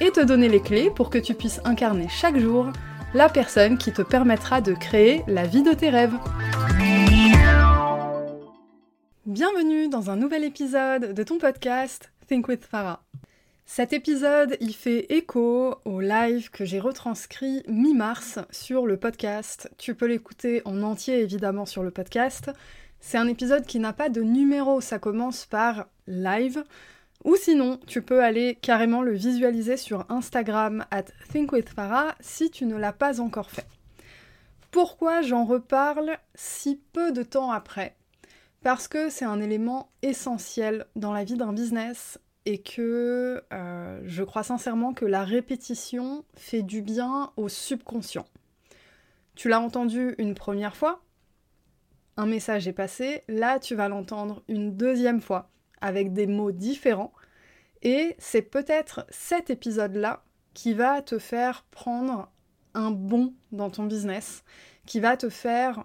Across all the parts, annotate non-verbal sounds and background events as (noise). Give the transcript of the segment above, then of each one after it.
et te donner les clés pour que tu puisses incarner chaque jour la personne qui te permettra de créer la vie de tes rêves. Bienvenue dans un nouvel épisode de ton podcast Think with Farah. Cet épisode, il fait écho au live que j'ai retranscrit mi-mars sur le podcast. Tu peux l'écouter en entier évidemment sur le podcast. C'est un épisode qui n'a pas de numéro, ça commence par live. Ou sinon, tu peux aller carrément le visualiser sur Instagram at thinkwithfarah si tu ne l'as pas encore fait. Pourquoi j'en reparle si peu de temps après? Parce que c'est un élément essentiel dans la vie d'un business et que euh, je crois sincèrement que la répétition fait du bien au subconscient. Tu l'as entendu une première fois, un message est passé, là tu vas l'entendre une deuxième fois avec des mots différents, et c'est peut-être cet épisode-là qui va te faire prendre un bond dans ton business, qui va te faire,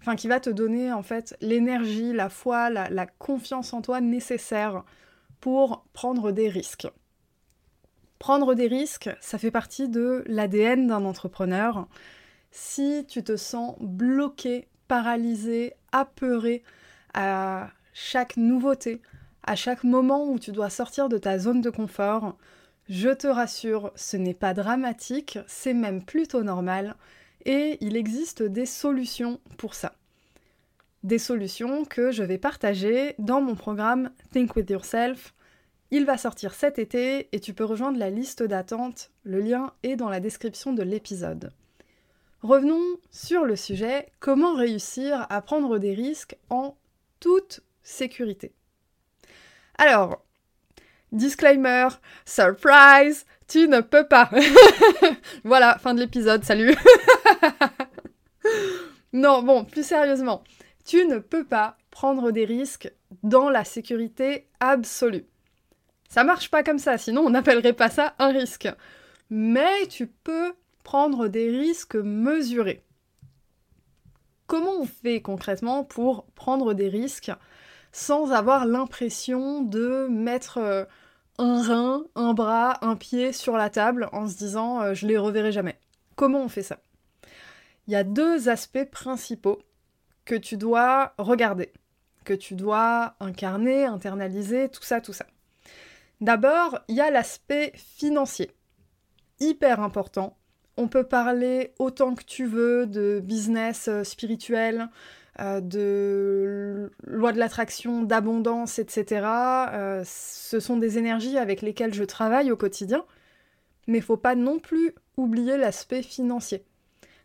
enfin qui va te donner en fait l'énergie, la foi, la confiance en toi nécessaire pour prendre des risques. Prendre des risques, ça fait partie de l'ADN d'un entrepreneur. Si tu te sens bloqué, paralysé, apeuré à chaque nouveauté, à chaque moment où tu dois sortir de ta zone de confort, je te rassure, ce n'est pas dramatique, c'est même plutôt normal, et il existe des solutions pour ça des solutions que je vais partager dans mon programme Think with Yourself. Il va sortir cet été et tu peux rejoindre la liste d'attente. Le lien est dans la description de l'épisode. Revenons sur le sujet, comment réussir à prendre des risques en toute sécurité. Alors, disclaimer, surprise, tu ne peux pas. (laughs) voilà, fin de l'épisode, salut. (laughs) non, bon, plus sérieusement, tu ne peux pas prendre des risques dans la sécurité absolue. Ça marche pas comme ça, sinon on n'appellerait pas ça un risque. Mais tu peux prendre des risques mesurés. Comment on fait concrètement pour prendre des risques sans avoir l'impression de mettre euh, un rein, un bras, un pied sur la table en se disant euh, je les reverrai jamais Comment on fait ça? Il y a deux aspects principaux que tu dois regarder, que tu dois incarner, internaliser, tout ça, tout ça. D'abord, il y a l'aspect financier. Hyper important. On peut parler autant que tu veux de business euh, spirituel, euh, de loi de l'attraction, d'abondance, etc. Euh, ce sont des énergies avec lesquelles je travaille au quotidien, mais il faut pas non plus oublier l'aspect financier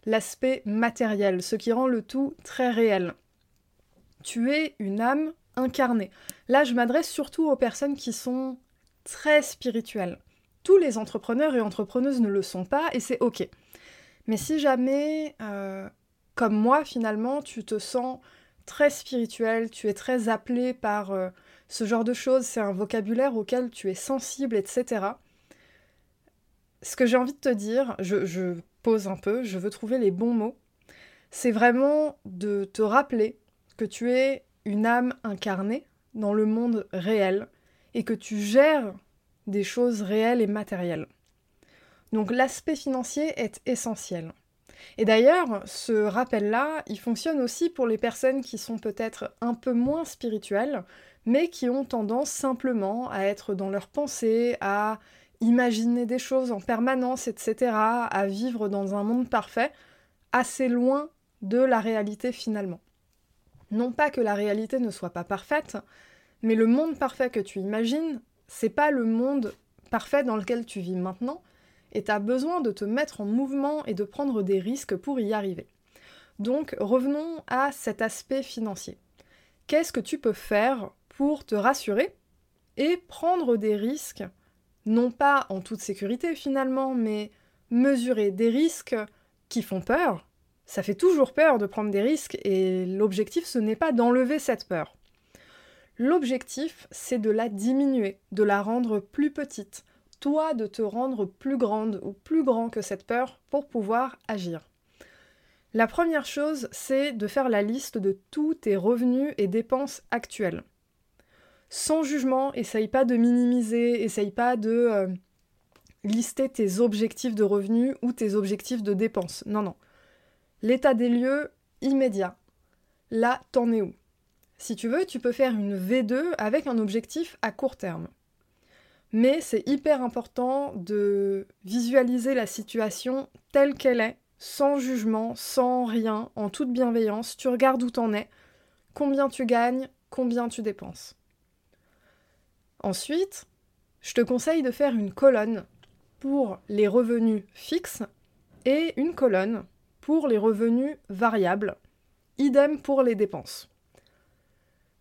l'aspect matériel, ce qui rend le tout très réel. Tu es une âme incarnée. Là, je m'adresse surtout aux personnes qui sont très spirituelles. Tous les entrepreneurs et entrepreneuses ne le sont pas et c'est ok. Mais si jamais, euh, comme moi finalement, tu te sens très spirituel, tu es très appelé par euh, ce genre de choses, c'est un vocabulaire auquel tu es sensible, etc. Ce que j'ai envie de te dire, je, je pose un peu, je veux trouver les bons mots, c'est vraiment de te rappeler que tu es une âme incarnée dans le monde réel et que tu gères des choses réelles et matérielles. Donc l'aspect financier est essentiel. Et d'ailleurs, ce rappel-là, il fonctionne aussi pour les personnes qui sont peut-être un peu moins spirituelles, mais qui ont tendance simplement à être dans leurs pensées, à imaginer des choses en permanence, etc., à vivre dans un monde parfait, assez loin de la réalité finalement. Non pas que la réalité ne soit pas parfaite, mais le monde parfait que tu imagines, c'est pas le monde parfait dans lequel tu vis maintenant, et tu as besoin de te mettre en mouvement et de prendre des risques pour y arriver. Donc revenons à cet aspect financier. Qu'est-ce que tu peux faire pour te rassurer et prendre des risques non pas en toute sécurité finalement, mais mesurer des risques qui font peur. Ça fait toujours peur de prendre des risques et l'objectif ce n'est pas d'enlever cette peur. L'objectif c'est de la diminuer, de la rendre plus petite, toi de te rendre plus grande ou plus grand que cette peur pour pouvoir agir. La première chose, c'est de faire la liste de tous tes revenus et dépenses actuels. Sans jugement, essaye pas de minimiser, essaye pas de euh, lister tes objectifs de revenus ou tes objectifs de dépenses. Non, non. L'état des lieux immédiat. Là, t'en es où? Si tu veux, tu peux faire une V2 avec un objectif à court terme. Mais c'est hyper important de visualiser la situation telle qu'elle est sans jugement, sans rien, en toute bienveillance, tu regardes où t'en es, combien tu gagnes, combien tu dépenses. Ensuite, je te conseille de faire une colonne pour les revenus fixes et une colonne pour les revenus variables. Idem pour les dépenses.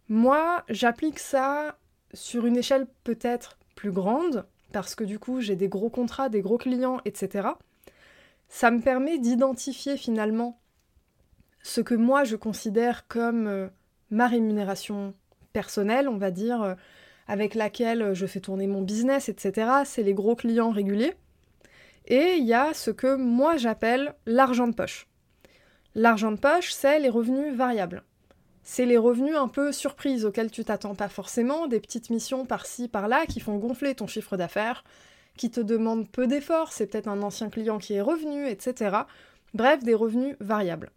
Moi, j'applique ça sur une échelle peut-être grande, parce que du coup j'ai des gros contrats, des gros clients, etc ça me permet d'identifier finalement ce que moi je considère comme euh, ma rémunération personnelle, on va dire, euh, avec laquelle je fais tourner mon business, etc. C'est les gros clients réguliers. Et il y a ce que moi j'appelle l'argent de poche. L'argent de poche, c'est les revenus variables. C'est les revenus un peu surprises auxquels tu t'attends pas forcément, des petites missions par-ci, par-là qui font gonfler ton chiffre d'affaires, qui te demande peu d'efforts, c'est peut-être un ancien client qui est revenu, etc. Bref, des revenus variables.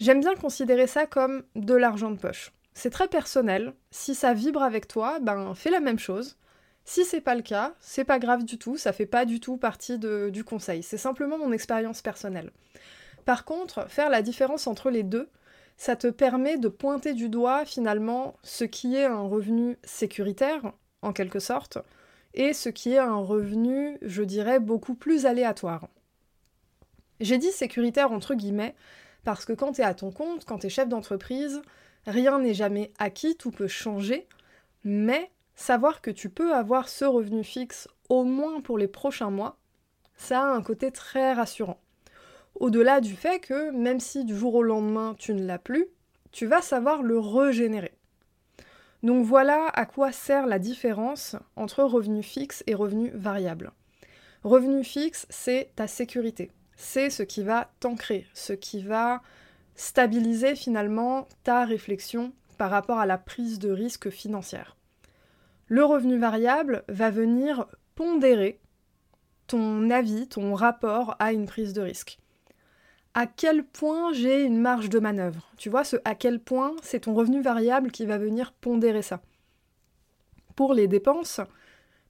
J'aime bien considérer ça comme de l'argent de poche. C'est très personnel. Si ça vibre avec toi, ben fais la même chose. Si c'est pas le cas, c'est pas grave du tout, ça fait pas du tout partie du conseil. C'est simplement mon expérience personnelle. Par contre, faire la différence entre les deux, ça te permet de pointer du doigt finalement ce qui est un revenu sécuritaire, en quelque sorte, et ce qui est un revenu, je dirais, beaucoup plus aléatoire. J'ai dit sécuritaire entre guillemets, parce que quand tu es à ton compte, quand tu es chef d'entreprise, rien n'est jamais acquis, tout peut changer, mais savoir que tu peux avoir ce revenu fixe au moins pour les prochains mois, ça a un côté très rassurant. Au-delà du fait que même si du jour au lendemain tu ne l'as plus, tu vas savoir le régénérer. Donc voilà à quoi sert la différence entre revenu fixe et revenu variable. Revenu fixe, c'est ta sécurité. C'est ce qui va t'ancrer, ce qui va stabiliser finalement ta réflexion par rapport à la prise de risque financière. Le revenu variable va venir pondérer ton avis, ton rapport à une prise de risque à quel point j'ai une marge de manœuvre. Tu vois, ce à quel point c'est ton revenu variable qui va venir pondérer ça. Pour les dépenses,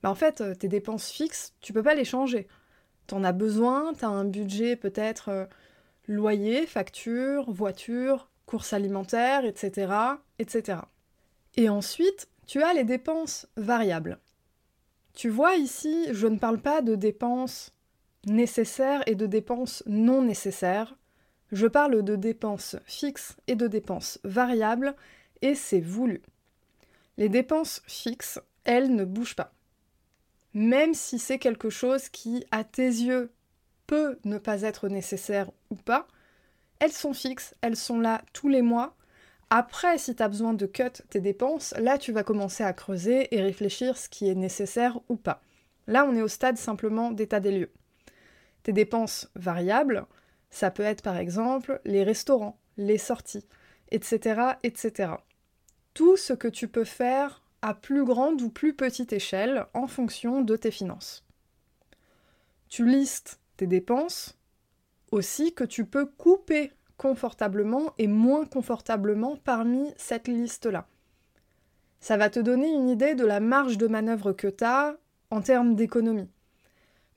bah en fait, tes dépenses fixes, tu peux pas les changer. T'en as besoin, t'as un budget peut-être euh, loyer, facture, voiture, courses alimentaires, etc., etc. Et ensuite, tu as les dépenses variables. Tu vois ici, je ne parle pas de dépenses nécessaires et de dépenses non nécessaires. Je parle de dépenses fixes et de dépenses variables, et c'est voulu. Les dépenses fixes, elles ne bougent pas. Même si c'est quelque chose qui, à tes yeux, peut ne pas être nécessaire ou pas, elles sont fixes, elles sont là tous les mois. Après, si tu as besoin de cut tes dépenses, là tu vas commencer à creuser et réfléchir ce qui est nécessaire ou pas. Là, on est au stade simplement d'état des lieux. Tes dépenses variables, ça peut être par exemple les restaurants, les sorties, etc., etc. Tout ce que tu peux faire à plus grande ou plus petite échelle en fonction de tes finances. Tu listes tes dépenses aussi que tu peux couper confortablement et moins confortablement parmi cette liste-là. Ça va te donner une idée de la marge de manœuvre que tu as en termes d'économie.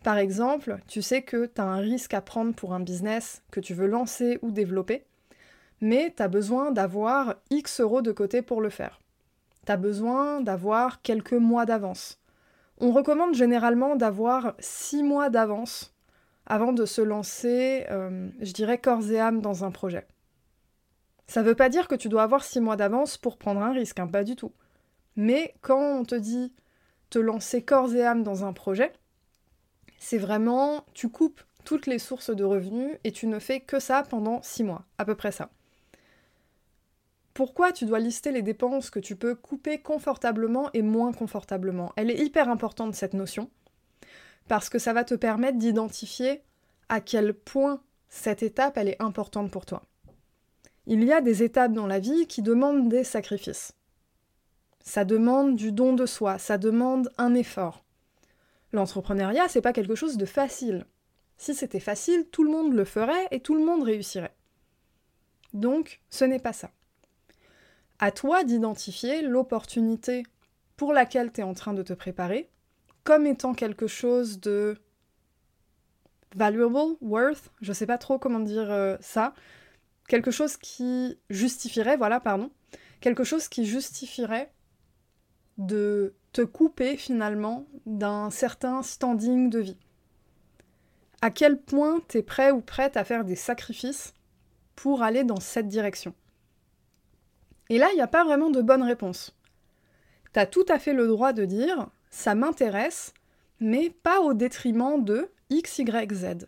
Par exemple, tu sais que tu as un risque à prendre pour un business que tu veux lancer ou développer, mais tu as besoin d'avoir X euros de côté pour le faire. Tu as besoin d'avoir quelques mois d'avance. On recommande généralement d'avoir 6 mois d'avance avant de se lancer, euh, je dirais, corps et âme dans un projet. Ça ne veut pas dire que tu dois avoir 6 mois d'avance pour prendre un risque, hein, pas du tout. Mais quand on te dit te lancer corps et âme dans un projet, c'est vraiment, tu coupes toutes les sources de revenus et tu ne fais que ça pendant six mois, à peu près ça. Pourquoi tu dois lister les dépenses que tu peux couper confortablement et moins confortablement? Elle est hyper importante cette notion, parce que ça va te permettre d'identifier à quel point cette étape elle est importante pour toi. Il y a des étapes dans la vie qui demandent des sacrifices. Ça demande du don de soi, ça demande un effort. L'entrepreneuriat, c'est pas quelque chose de facile. Si c'était facile, tout le monde le ferait et tout le monde réussirait. Donc, ce n'est pas ça. À toi d'identifier l'opportunité pour laquelle tu es en train de te préparer comme étant quelque chose de valuable, worth, je sais pas trop comment dire euh, ça, quelque chose qui justifierait, voilà, pardon, quelque chose qui justifierait de couper finalement d'un certain standing de vie. À quel point tu es prêt ou prête à faire des sacrifices pour aller dans cette direction? Et là, il n'y a pas vraiment de bonne réponse. Tu as tout à fait le droit de dire ça m'intéresse, mais pas au détriment de X, Y, Z.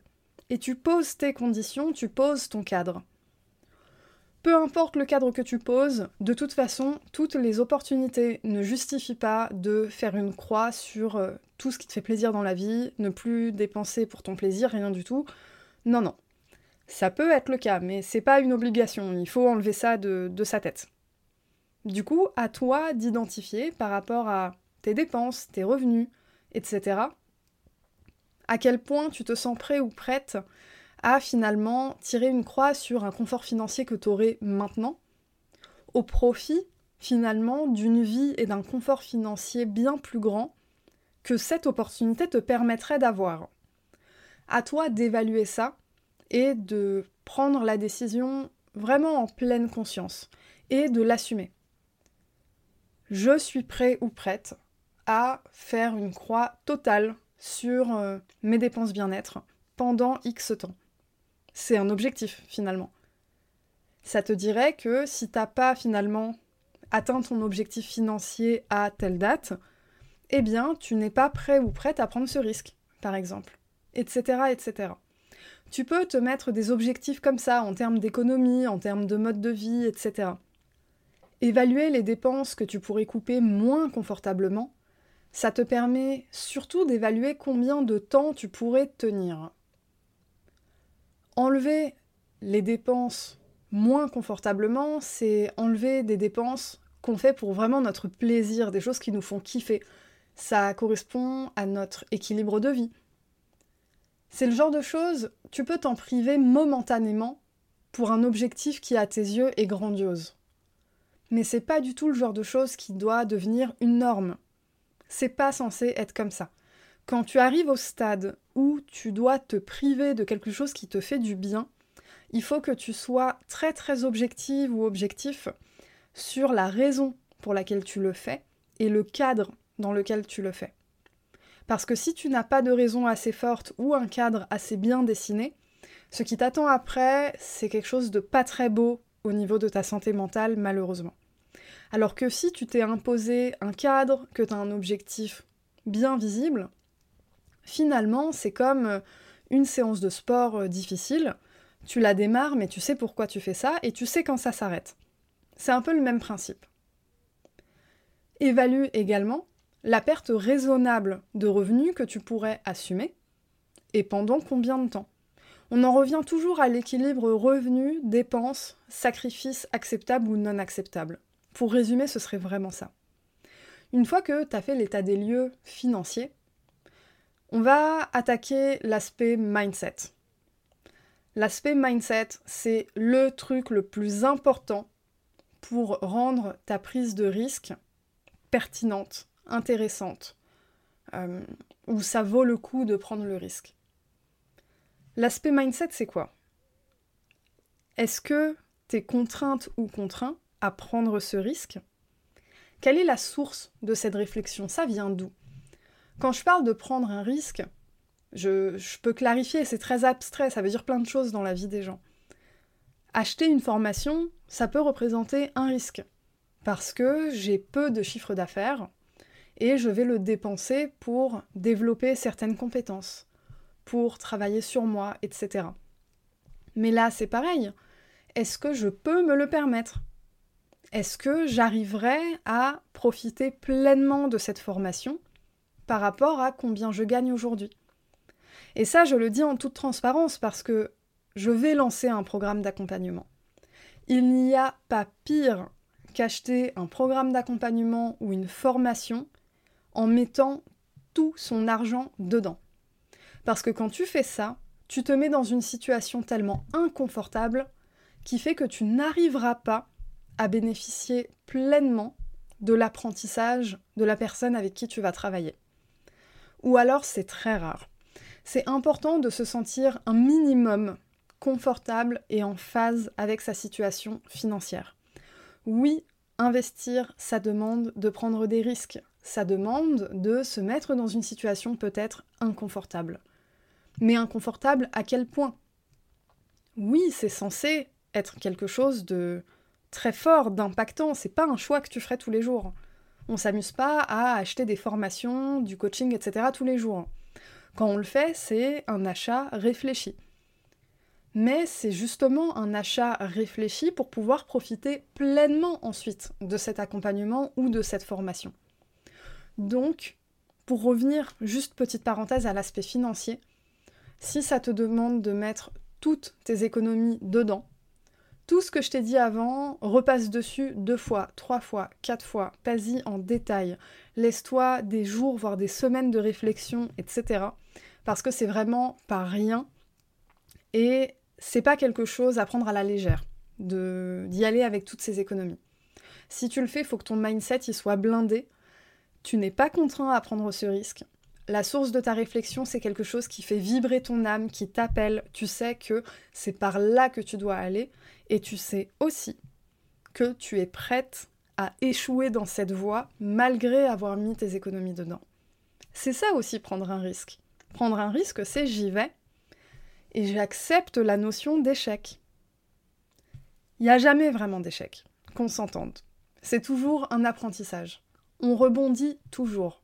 Et tu poses tes conditions, tu poses ton cadre. Peu importe le cadre que tu poses, de toute façon, toutes les opportunités ne justifient pas de faire une croix sur euh, tout ce qui te fait plaisir dans la vie, ne plus dépenser pour ton plaisir, rien du tout. Non, non. Ça peut être le cas, mais c'est pas une obligation, il faut enlever ça de, de sa tête. Du coup, à toi d'identifier par rapport à tes dépenses, tes revenus, etc., à quel point tu te sens prêt ou prête à finalement tirer une croix sur un confort financier que tu aurais maintenant, au profit finalement d'une vie et d'un confort financier bien plus grand que cette opportunité te permettrait d'avoir. À toi d'évaluer ça et de prendre la décision vraiment en pleine conscience et de l'assumer. Je suis prêt ou prête à faire une croix totale sur euh, mes dépenses bien-être pendant X temps c'est un objectif finalement. Ça te dirait que si t'as pas finalement atteint ton objectif financier à telle date, eh bien tu n'es pas prêt ou prête à prendre ce risque, par exemple, etc., etc. Tu peux te mettre des objectifs comme ça en termes d'économie, en termes de mode de vie, etc. Évaluer les dépenses que tu pourrais couper moins confortablement, ça te permet surtout d'évaluer combien de temps tu pourrais tenir enlever les dépenses moins confortablement, c'est enlever des dépenses qu'on fait pour vraiment notre plaisir, des choses qui nous font kiffer. Ça correspond à notre équilibre de vie. C'est le genre de choses, tu peux t'en priver momentanément pour un objectif qui à tes yeux est grandiose. Mais c'est pas du tout le genre de choses qui doit devenir une norme. C'est pas censé être comme ça. Quand tu arrives au stade où tu dois te priver de quelque chose qui te fait du bien, il faut que tu sois très très objective ou objectif sur la raison pour laquelle tu le fais et le cadre dans lequel tu le fais. Parce que si tu n'as pas de raison assez forte ou un cadre assez bien dessiné, ce qui t'attend après, c'est quelque chose de pas très beau au niveau de ta santé mentale, malheureusement. Alors que si tu t'es imposé un cadre, que tu as un objectif bien visible, finalement, c'est comme euh, une séance de sport euh, difficile. Tu la démarres, mais tu sais pourquoi tu fais ça, et tu sais quand ça s'arrête. C'est un peu le même principe. Évalue également la perte raisonnable de revenus que tu pourrais assumer, et pendant combien de temps. On en revient toujours à l'équilibre revenu, dépenses, sacrifices acceptables ou non acceptables. Pour résumer, ce serait vraiment ça. Une fois que tu as fait l'état des lieux financiers, on va attaquer l'aspect mindset. L'aspect mindset, c'est le truc le plus important pour rendre ta prise de risque pertinente, intéressante, euh, où ça vaut le coup de prendre le risque. L'aspect mindset, c'est quoi? Est-ce que tu es contrainte ou contraint à prendre ce risque? Quelle est la source de cette réflexion? Ça vient d'où? Quand je parle de prendre un risque, je, peux clarifier, c'est très abstrait, ça veut dire plein de choses dans la vie des gens. Acheter une formation, ça peut représenter un risque, parce que j'ai peu de chiffre d'affaires, et je vais le dépenser pour développer certaines compétences, pour travailler sur moi, etc. Mais là, c'est pareil. Est-ce que je peux me le permettre? Est-ce que j'arriverai à profiter pleinement de cette formation par rapport à combien je gagne aujourd'hui Et ça, je le dis en toute transparence parce que je vais lancer un programme d'accompagnement. Il n'y a pas pire qu'acheter un programme d'accompagnement ou une formation en mettant tout son argent dedans. Parce que quand tu fais ça, tu te mets dans une situation tellement inconfortable qui fait que tu n'arriveras pas à bénéficier pleinement de l'apprentissage de la personne avec qui tu vas travailler. Ou alors c'est très rare. C'est important de se sentir un minimum confortable et en phase avec sa situation financière. Oui, investir, ça demande de prendre des risques, ça demande de se mettre dans une situation peut-être inconfortable. Mais inconfortable à quel point? Oui, c'est censé être quelque chose de très fort, d'impactant, c'est pas un choix que tu ferais tous les jours. On s'amuse pas à acheter des formations, du coaching, etc. tous les jours. Quand on le fait, c'est un achat réfléchi mais c'est justement un achat réfléchi pour pouvoir profiter pleinement ensuite de cet accompagnement ou de cette formation. Donc, pour revenir, juste petite parenthèse à l'aspect financier, si ça te demande de mettre toutes tes économies dedans, tout ce que je t'ai dit avant, repasse dessus deux fois, trois fois, quatre fois, pas-y en détail, laisse-toi des jours, voire des semaines de réflexion, etc. Parce que c'est vraiment pas rien. Et c'est pas quelque chose à prendre à la légère, d'y aller avec toutes ces économies. Si tu le fais, il faut que ton mindset il soit blindé. Tu n'es pas contraint à prendre ce risque. La source de ta réflexion, c'est quelque chose qui fait vibrer ton âme, qui t'appelle. Tu sais que c'est par là que tu dois aller. Et tu sais aussi que tu es prête à échouer dans cette voie malgré avoir mis tes économies dedans. C'est ça aussi prendre un risque. Prendre un risque, c'est j'y vais, et j'accepte la notion d'échec. Il n'y a jamais vraiment d'échec, qu'on s'entende. C'est toujours un apprentissage. On rebondit toujours.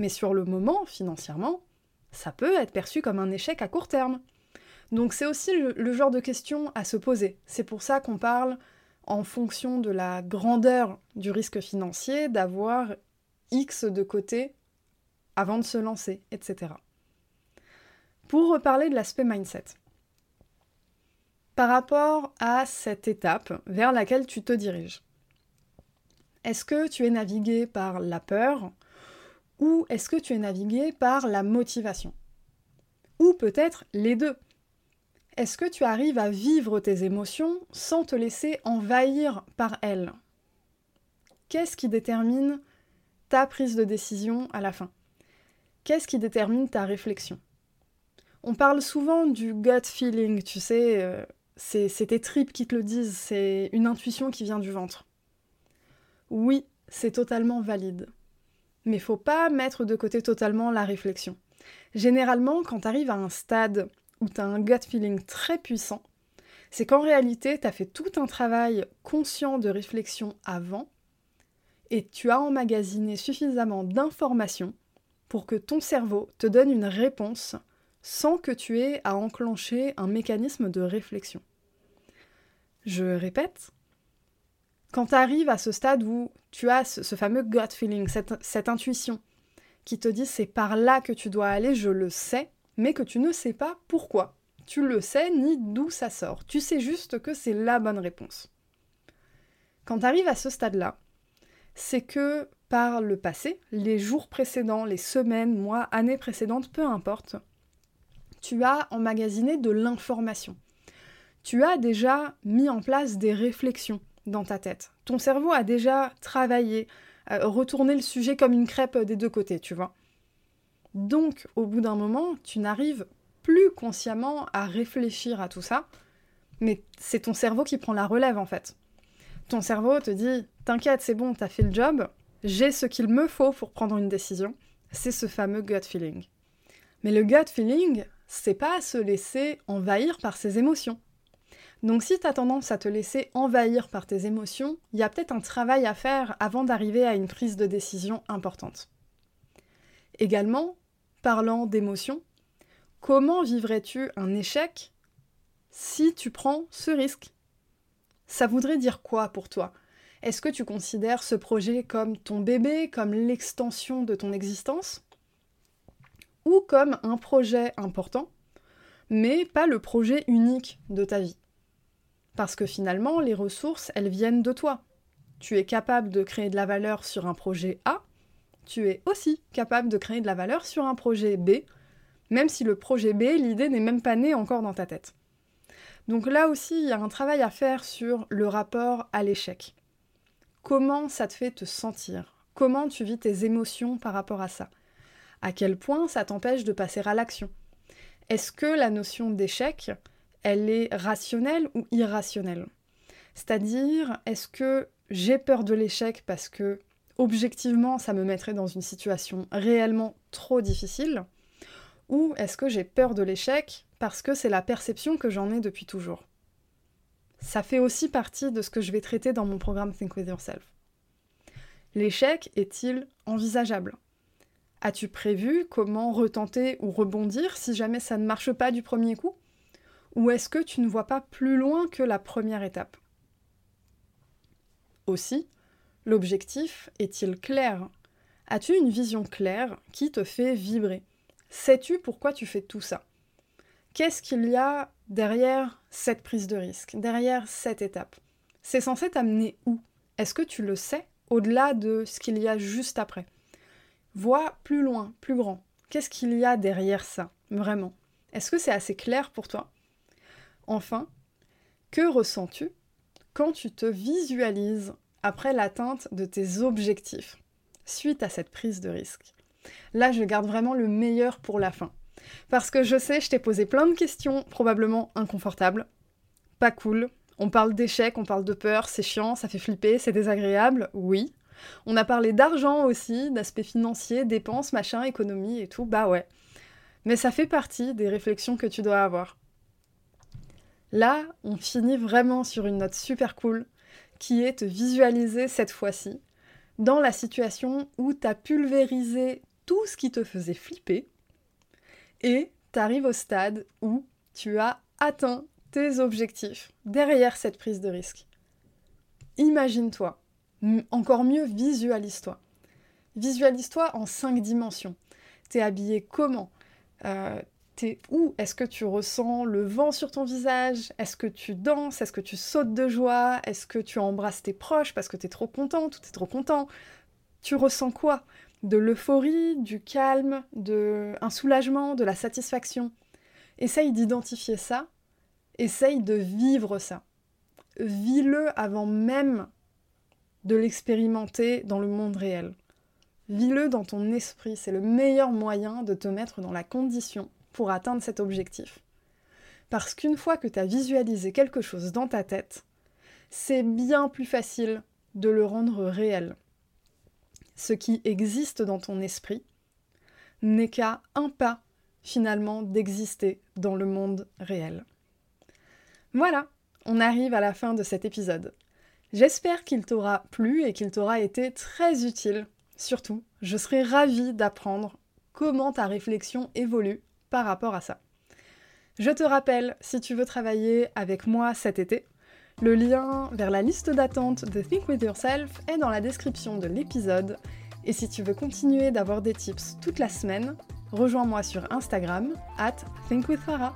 Mais sur le moment, financièrement, ça peut être perçu comme un échec à court terme. Donc c'est aussi le, genre de question à se poser. C'est pour ça qu'on parle en fonction de la grandeur du risque financier, d'avoir X de côté avant de se lancer, etc. Pour reparler de l'aspect mindset. Par rapport à cette étape vers laquelle tu te diriges, est-ce que tu es navigué par la peur ou est-ce que tu es navigué par la motivation? Ou peut-être les deux. Est-ce que tu arrives à vivre tes émotions sans te laisser envahir par elles? Qu'est-ce qui détermine ta prise de décision à la fin? Qu'est-ce qui détermine ta réflexion? On parle souvent du gut feeling, tu sais, euh, c'est tes tripes qui te le disent, c'est une intuition qui vient du ventre. Oui, c'est totalement valide. Mais faut pas mettre de côté totalement la réflexion. Généralement, quand tu arrives à un stade où tu as un gut feeling très puissant, c'est qu'en réalité, tu as fait tout un travail conscient de réflexion avant et tu as emmagasiné suffisamment d'informations pour que ton cerveau te donne une réponse sans que tu aies à enclencher un mécanisme de réflexion. Je répète, quand tu arrives à ce stade où tu as ce, fameux gut feeling, cette, intuition, qui te dit c'est par là que tu dois aller, je le sais, mais que tu ne sais pas pourquoi. Tu le sais ni d'où ça sort. Tu sais juste que c'est la bonne réponse. Quand tu arrives à ce stade-là, c'est que par le passé, les jours précédents, les semaines, mois, années précédentes, peu importe, tu as emmagasiné de l'information. Tu as déjà mis en place des réflexions dans ta tête. Ton cerveau a déjà travaillé, euh, retourné le sujet comme une crêpe des deux côtés, tu vois. Donc, au bout d'un moment, tu n'arrives plus consciemment à réfléchir à tout ça, mais c'est ton cerveau qui prend la relève en fait. Ton cerveau te dit T'inquiète, c'est bon, t'as fait le job, j'ai ce qu'il me faut pour prendre une décision. C'est ce fameux gut feeling. Mais le gut feeling, c'est pas se laisser envahir par ses émotions. Donc si tu as tendance à te laisser envahir par tes émotions, il y a peut-être un travail à faire avant d'arriver à une prise de décision importante. Également, parlant d'émotion, comment vivrais-tu un échec si tu prends ce risque? Ça voudrait dire quoi pour toi? Est-ce que tu considères ce projet comme ton bébé, comme l'extension de ton existence? Ou comme un projet important, mais pas le projet unique de ta vie? Parce que finalement, les ressources, elles viennent de toi. Tu es capable de créer de la valeur sur un projet A, tu es aussi capable de créer de la valeur sur un projet B, même si le projet B, l'idée n'est même pas née encore dans ta tête. Donc là aussi, il y a un travail à faire sur le rapport à l'échec. Comment ça te fait te sentir? Comment tu vis tes émotions par rapport à ça? À quel point ça t'empêche de passer à l'action? Est-ce que la notion d'échec, elle est rationnelle ou irrationnelle? C'est-à-dire, est-ce que j'ai peur de l'échec parce que objectivement ça me mettrait dans une situation réellement trop difficile? Ou est-ce que j'ai peur de l'échec parce que c'est la perception que j'en ai depuis toujours? Ça fait aussi partie de ce que je vais traiter dans mon programme Think With Yourself. L'échec est-il envisageable? As-tu prévu comment retenter ou rebondir si jamais ça ne marche pas du premier coup? Ou est-ce que tu ne vois pas plus loin que la première étape? Aussi, L'objectif est-il clair? As-tu une vision claire qui te fait vibrer? Sais-tu pourquoi tu fais tout ça? Qu'est-ce qu'il y a derrière cette prise de risque, derrière cette étape? C'est censé t'amener où? Est-ce que tu le sais au-delà de ce qu'il y a juste après? Vois plus loin, plus grand. Qu'est-ce qu'il y a derrière ça, vraiment? Est-ce que c'est assez clair pour toi? Enfin, que ressens-tu quand tu te visualises après l'atteinte de tes objectifs suite à cette prise de risque? Là, je garde vraiment le meilleur pour la fin. Parce que je sais, je t'ai posé plein de questions probablement inconfortables, pas cool. On parle d'échec, on parle de peur, c'est chiant, ça fait flipper, c'est désagréable, oui. On a parlé d'argent aussi, d'aspect financier, dépenses, machin, économie et tout, bah ouais. Mais ça fait partie des réflexions que tu dois avoir. Là, on finit vraiment sur une note super cool qui est te visualiser cette fois-ci dans la situation où tu as pulvérisé tout ce qui te faisait flipper et tu arrives au stade où tu as atteint tes objectifs derrière cette prise de risque. Imagine-toi, encore mieux visualise-toi. Visualise-toi en cinq dimensions. T'es habillé comment? Euh, où? Est-ce que tu ressens le vent sur ton visage? Est-ce que tu danses? Est-ce que tu sautes de joie? Est-ce que tu embrasses tes proches parce que tu es trop content? Ou es trop content. Tu ressens quoi? De l'euphorie, du calme, de un soulagement, de la satisfaction? Essaye d'identifier ça, essaye de vivre ça. Vis-le avant même de l'expérimenter dans le monde réel. Vis-le dans ton esprit, c'est le meilleur moyen de te mettre dans la condition pour atteindre cet objectif. Parce qu'une fois que tu as visualisé quelque chose dans ta tête, c'est bien plus facile de le rendre réel. Ce qui existe dans ton esprit n'est qu'à un pas finalement d'exister dans le monde réel. Voilà, on arrive à la fin de cet épisode. J'espère qu'il t'aura plu et qu'il t'aura été très utile. Surtout, je serai ravie d'apprendre comment ta réflexion évolue par rapport à ça. Je te rappelle, si tu veux travailler avec moi cet été, le lien vers la liste d'attente de Think With Yourself est dans la description de l'épisode. Et si tu veux continuer d'avoir des tips toute la semaine, rejoins-moi sur Instagram, at thinkwithfarah.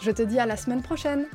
Je te dis à la semaine prochaine!